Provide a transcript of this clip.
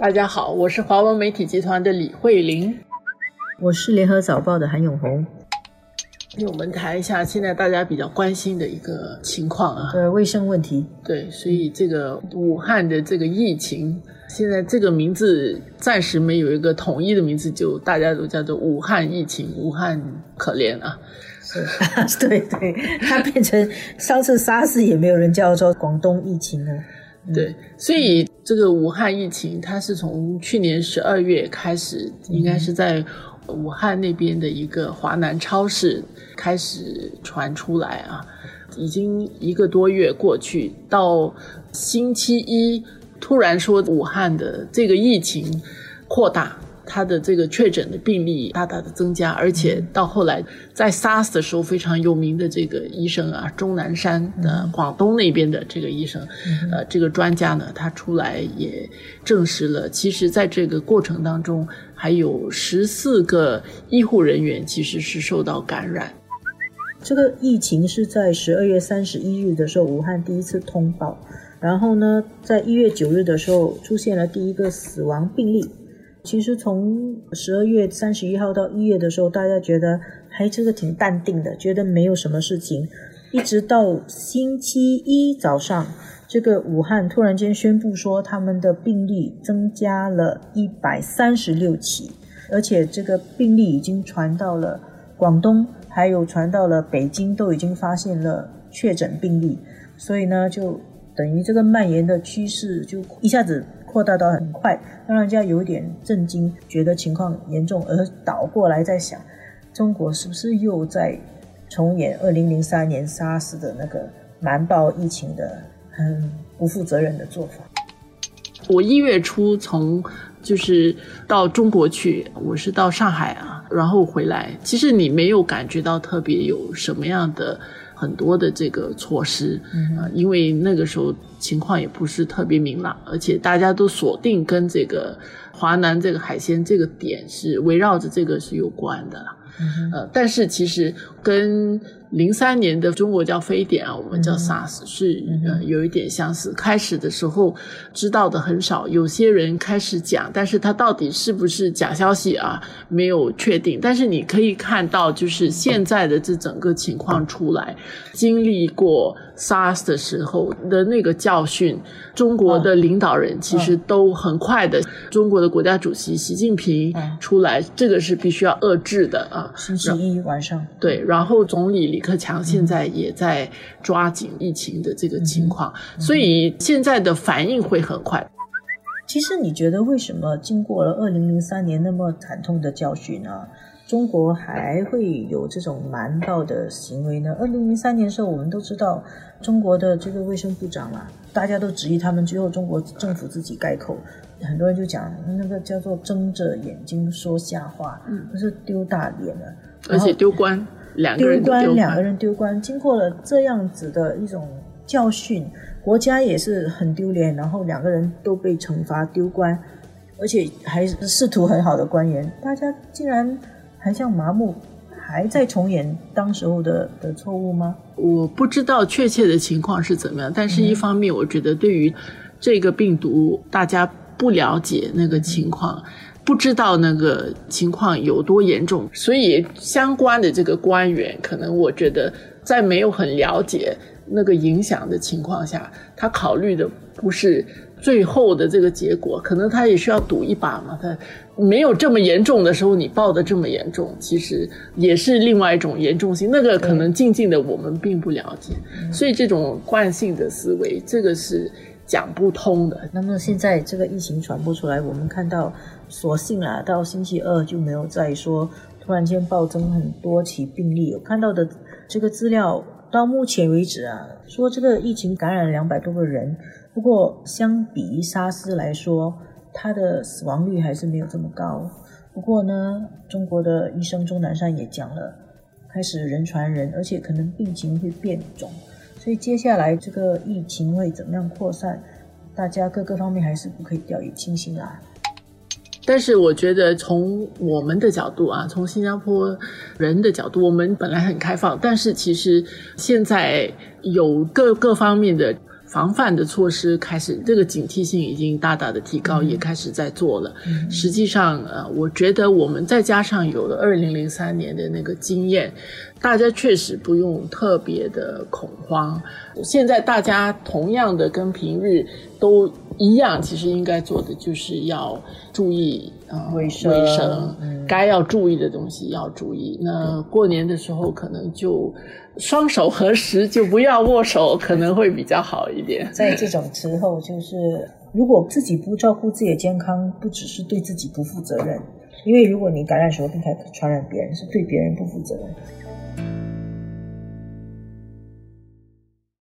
大家好，我是华文媒体集团的李慧玲，我是联合早报的韩永红。给我们谈一下现在大家比较关心的一个情况啊，呃，卫生问题。对，所以这个武汉的这个疫情，现在这个名字暂时没有一个统一的名字，就大家都叫做武汉疫情。武汉可怜啊，是，对对，它变成上次沙士也没有人叫做广东疫情了。对，所以这个武汉疫情，它是从去年十二月开始，应该是在武汉那边的一个华南超市开始传出来啊，已经一个多月过去，到星期一突然说武汉的这个疫情扩大。他的这个确诊的病例大大的增加，而且到后来在 SARS 的时候非常有名的这个医生啊，钟南山的广东那边的这个医生，呃，这个专家呢，他出来也证实了，其实在这个过程当中还有十四个医护人员其实是受到感染。这个疫情是在十二月三十一日的时候，武汉第一次通报，然后呢，在一月九日的时候出现了第一个死亡病例。其实从十二月三十一号到一月的时候，大家觉得还这个挺淡定的，觉得没有什么事情。一直到星期一早上，这个武汉突然间宣布说，他们的病例增加了一百三十六起，而且这个病例已经传到了广东，还有传到了北京，都已经发现了确诊病例。所以呢，就等于这个蔓延的趋势就一下子。扩大到很快，让人家有点震惊，觉得情况严重，而倒过来在想，中国是不是又在重演二零零三年 SARS 的那个瞒报疫情的很不负责任的做法？我一月初从就是到中国去，我是到上海啊，然后回来，其实你没有感觉到特别有什么样的。很多的这个措施啊，因为那个时候情况也不是特别明朗，而且大家都锁定跟这个华南这个海鲜这个点是围绕着这个是有关的嗯。呃，但是其实跟零三年的中国叫非典啊，我们叫 SARS，是呃有一点相似。开始的时候知道的很少，有些人开始讲，但是他到底是不是假消息啊，没有确定。但是你可以看到，就是现在的这整个情况出来，经历过 SARS 的时候的那个教训，中国的领导人其实都很快的，中国的国家主席习近平出来，这个是必须要遏制的啊。星期一晚上，对，然后总理李克强现在也在抓紧疫情的这个情况，所以现在的反应会很快。其实你觉得为什么经过了二零零三年那么惨痛的教训呢，中国还会有这种瞒报的行为呢？二零零三年的时候，我们都知道中国的这个卫生部长啊，大家都质疑他们，最后中国政府自己改口。很多人就讲那个叫做睁着眼睛说瞎话，嗯，不是丢大脸了，而且丢官，两个人丢官，两个人丢官。经过了这样子的一种教训，国家也是很丢脸，然后两个人都被惩罚丢官，而且还是仕途很好的官员，大家竟然还像麻木，还在重演当时候的的错误吗？我不知道确切的情况是怎么样，但是一方面，我觉得对于这个病毒，大家。不了解那个情况，不知道那个情况有多严重，所以相关的这个官员，可能我觉得在没有很了解那个影响的情况下，他考虑的不是最后的这个结果，可能他也需要赌一把嘛。他没有这么严重的时候，你报的这么严重，其实也是另外一种严重性。那个可能静静的我们并不了解，所以这种惯性的思维，这个是。讲不通的。那么现在这个疫情传播出来，我们看到，所幸啊，到星期二就没有再说突然间暴增很多起病例。有看到的这个资料，到目前为止啊，说这个疫情感染两百多个人。不过相比沙斯来说，它的死亡率还是没有这么高。不过呢，中国的医生钟南山也讲了，开始人传人，而且可能病情会变种。所以接下来这个疫情会怎么样扩散？大家各个方面还是不可以掉以轻心啊。但是我觉得从我们的角度啊，从新加坡人的角度，我们本来很开放，但是其实现在有各各方面的防范的措施开始，这个警惕性已经大大的提高，也开始在做了。实际上，呃，我觉得我们再加上有了二零零三年的那个经验，大家确实不用特别的恐慌。现在大家同样的跟平日都一样，其实应该做的就是要注意啊卫生卫生，该要注意的东西要注意。那过年的时候可能就双手合十，就不要握手，可能会比较好一点。在这种时候，就是如果自己不照顾自己的健康，不只是对自己不负责任，因为如果你感染什么病还传染别人，是对别人不负责任。